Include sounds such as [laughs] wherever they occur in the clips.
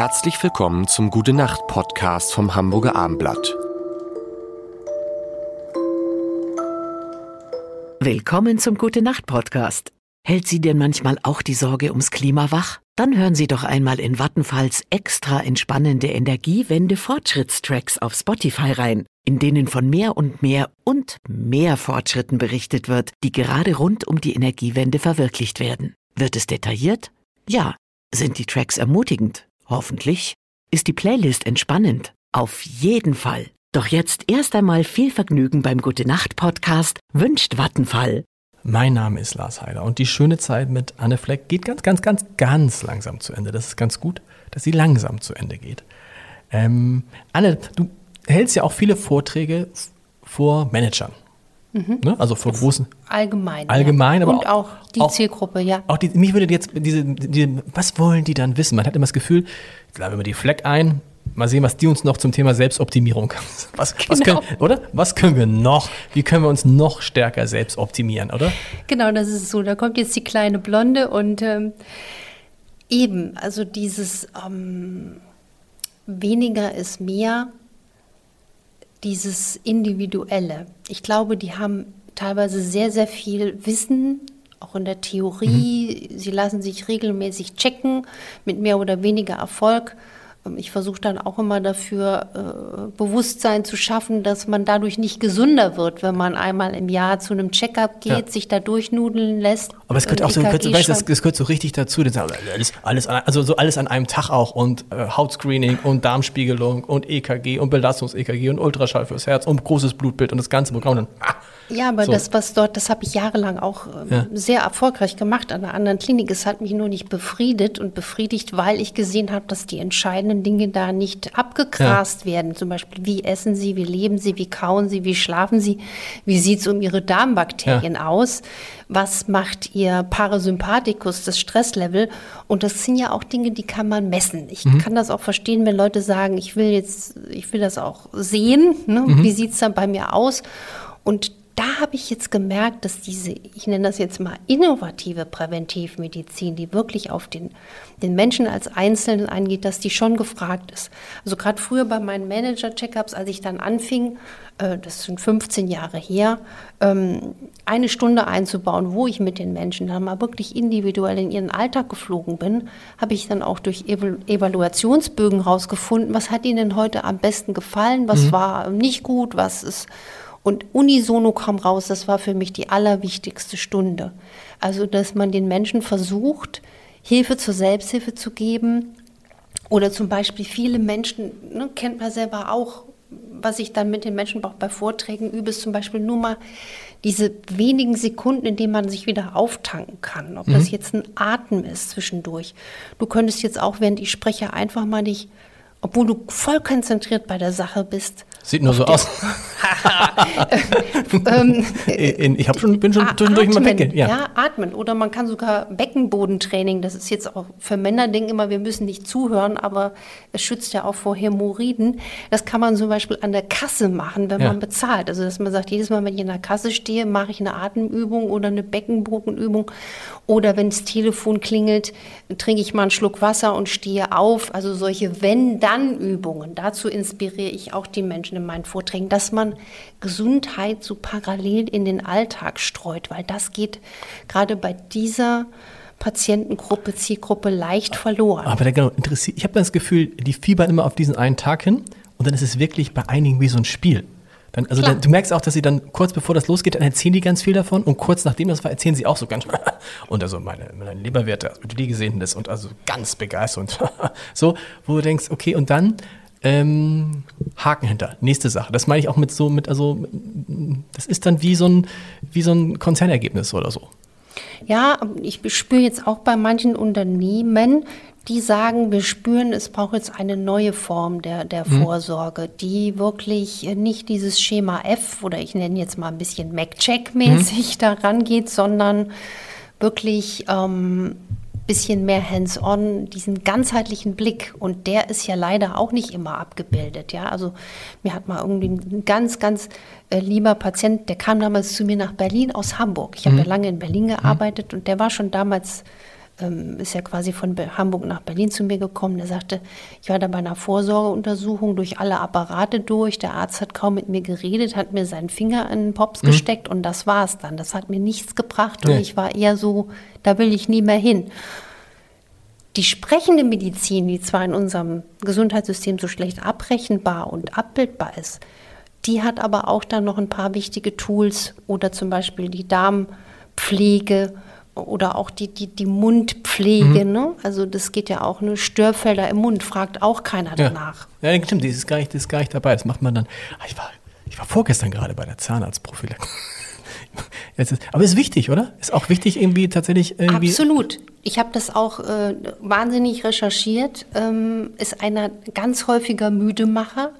Herzlich willkommen zum Gute Nacht Podcast vom Hamburger Armblatt. Willkommen zum Gute Nacht Podcast. Hält Sie denn manchmal auch die Sorge ums Klima wach? Dann hören Sie doch einmal in Vattenfalls extra entspannende Energiewende Fortschrittstracks auf Spotify rein, in denen von mehr und mehr und mehr Fortschritten berichtet wird, die gerade rund um die Energiewende verwirklicht werden. Wird es detailliert? Ja. Sind die Tracks ermutigend? Hoffentlich. Ist die Playlist entspannend? Auf jeden Fall. Doch jetzt erst einmal viel Vergnügen beim Gute Nacht Podcast wünscht Vattenfall. Mein Name ist Lars Heider und die schöne Zeit mit Anne Fleck geht ganz, ganz, ganz, ganz langsam zu Ende. Das ist ganz gut, dass sie langsam zu Ende geht. Ähm, Anne, du hältst ja auch viele Vorträge vor Managern. Mhm. Ne? Also vor großen. Allgemein. Allgemein, ja. aber Und auch, die auch, Zielgruppe, ja. Auch die, mich würde jetzt diese, diese, was wollen die dann wissen? Man hat immer das Gefühl, laden wir die Fleck ein, mal sehen, was die uns noch zum Thema Selbstoptimierung, [laughs] was, genau. was können, oder? Was können wir noch? Wie können wir uns noch stärker selbst optimieren, oder? Genau, das ist so. Da kommt jetzt die kleine Blonde und ähm, eben, also dieses ähm, weniger ist mehr dieses Individuelle. Ich glaube, die haben teilweise sehr, sehr viel Wissen, auch in der Theorie. Mhm. Sie lassen sich regelmäßig checken mit mehr oder weniger Erfolg. Ähm, ich versuche dann auch immer dafür äh, Bewusstsein zu schaffen, dass man dadurch nicht gesünder wird, wenn man einmal im Jahr zu einem Checkup geht, ja. sich da durchnudeln lässt. Aber es gehört auch so, gehört, weißt, das, das, gehört so richtig dazu. Das alles, alles, also so alles an einem Tag auch und äh, Hautscreening und Darmspiegelung und EKG und Belastungs-EKG und Ultraschall fürs Herz und großes Blutbild und das ganze Programm. Und dann, ah, ja, aber so. das, was dort, das habe ich jahrelang auch äh, ja. sehr erfolgreich gemacht an einer anderen Klinik. Es hat mich nur nicht befriedet und befriedigt, weil ich gesehen habe, dass die entscheidenden Dinge da nicht abgegrast ja. werden. Zum Beispiel, wie essen sie, wie leben sie, wie kauen sie, wie schlafen sie, wie sieht es um ihre Darmbakterien ja. aus, was macht ihr Parasympathikus, das Stresslevel. Und das sind ja auch Dinge, die kann man messen. Ich mhm. kann das auch verstehen, wenn Leute sagen, ich will jetzt, ich will das auch sehen. Ne? Mhm. Wie sieht es dann bei mir aus? Und da habe ich jetzt gemerkt, dass diese, ich nenne das jetzt mal innovative Präventivmedizin, die wirklich auf den, den Menschen als Einzelnen eingeht, dass die schon gefragt ist. Also gerade früher bei meinen Manager-Checkups, als ich dann anfing, äh, das sind 15 Jahre her, ähm, eine Stunde einzubauen, wo ich mit den Menschen dann mal wirklich individuell in ihren Alltag geflogen bin, habe ich dann auch durch Evaluationsbögen rausgefunden, was hat ihnen heute am besten gefallen, was mhm. war nicht gut, was ist und unisono kam raus, das war für mich die allerwichtigste Stunde. Also, dass man den Menschen versucht, Hilfe zur Selbsthilfe zu geben. Oder zum Beispiel viele Menschen, ne, kennt man selber auch, was ich dann mit den Menschen auch bei Vorträgen übe, ist zum Beispiel nur mal diese wenigen Sekunden, in denen man sich wieder auftanken kann. Ob mhm. das jetzt ein Atem ist zwischendurch. Du könntest jetzt auch, während ich spreche, einfach mal nicht, obwohl du voll konzentriert bei der Sache bist, Sieht nur so aus. [laughs] ähm, ich hab schon, bin schon zwischendurch mal weggehen. Ja. ja, atmen. Oder man kann sogar Beckenbodentraining, das ist jetzt auch für Männer, denken immer, wir müssen nicht zuhören, aber es schützt ja auch vor Hämorrhoiden. Das kann man zum Beispiel an der Kasse machen, wenn ja. man bezahlt. Also, dass man sagt, jedes Mal, wenn ich in der Kasse stehe, mache ich eine Atemübung oder eine Beckenbodenübung. Oder wenn das Telefon klingelt, trinke ich mal einen Schluck Wasser und stehe auf. Also solche Wenn-Dann-Übungen. Dazu inspiriere ich auch die Menschen in meinen Vorträgen, dass man Gesundheit so parallel in den Alltag streut, weil das geht gerade bei dieser Patientengruppe, Zielgruppe leicht verloren. Aber da genau interessiert, ich habe das Gefühl, die fiebern immer auf diesen einen Tag hin und dann ist es wirklich bei einigen wie so ein Spiel. Dann, also dann, du merkst auch, dass sie dann kurz bevor das losgeht, dann erzählen die ganz viel davon und kurz nachdem das war, erzählen sie auch so ganz [laughs] und also meine, meine Leberwerte, wie du die gesehen hast und also ganz begeistert und [laughs] so, wo du denkst, okay und dann ähm, Haken hinter. Nächste Sache. Das meine ich auch mit so, mit, also, das ist dann wie so ein, wie so ein Konzernergebnis oder so. Ja, ich spüre jetzt auch bei manchen Unternehmen, die sagen, wir spüren, es braucht jetzt eine neue Form der, der mhm. Vorsorge, die wirklich nicht dieses Schema F oder ich nenne jetzt mal ein bisschen MacCheck-mäßig mhm. daran geht, sondern wirklich ähm, bisschen mehr hands-on, diesen ganzheitlichen Blick. Und der ist ja leider auch nicht immer abgebildet. Ja, also mir hat mal irgendwie ein ganz, ganz äh, lieber Patient, der kam damals zu mir nach Berlin aus Hamburg. Ich habe mhm. ja lange in Berlin gearbeitet mhm. und der war schon damals ähm, ist ja quasi von Hamburg nach Berlin zu mir gekommen. Der sagte, ich war da bei einer Vorsorgeuntersuchung durch alle Apparate durch. Der Arzt hat kaum mit mir geredet, hat mir seinen Finger in den Pops mhm. gesteckt und das war es dann. Das hat mir nichts gebracht und nee. ich war eher so, da will ich nie mehr hin. Die sprechende Medizin, die zwar in unserem Gesundheitssystem so schlecht abrechenbar und abbildbar ist, die hat aber auch dann noch ein paar wichtige Tools oder zum Beispiel die Darmpflege oder auch die, die, die Mundpflege. Mhm. Ne? Also das geht ja auch, ne? Störfelder im Mund, fragt auch keiner ja. danach. Ja, stimmt, das ist, gar nicht, das ist gar nicht dabei. Das macht man dann. Ah, ich, war, ich war vorgestern gerade bei der Zahnarztprophylaxe. [laughs] aber ist wichtig, oder? Ist auch wichtig irgendwie tatsächlich irgendwie. Absolut. Ich habe das auch äh, wahnsinnig recherchiert. Ähm, ist einer ganz häufiger Müdemacher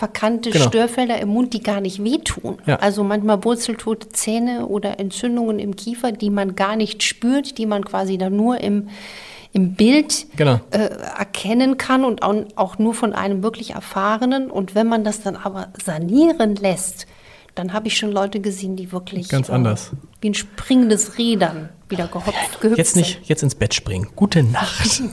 verkannte genau. Störfelder im Mund, die gar nicht wehtun. Ja. Also manchmal wurzeltote Zähne oder Entzündungen im Kiefer, die man gar nicht spürt, die man quasi dann nur im, im Bild genau. äh, erkennen kann und auch, auch nur von einem wirklich Erfahrenen. Und wenn man das dann aber sanieren lässt, dann habe ich schon Leute gesehen, die wirklich ganz äh, anders wie ein springendes Rädern wieder gehopft, gehüpft Jetzt nicht, jetzt ins Bett springen. Gute Nacht. [laughs]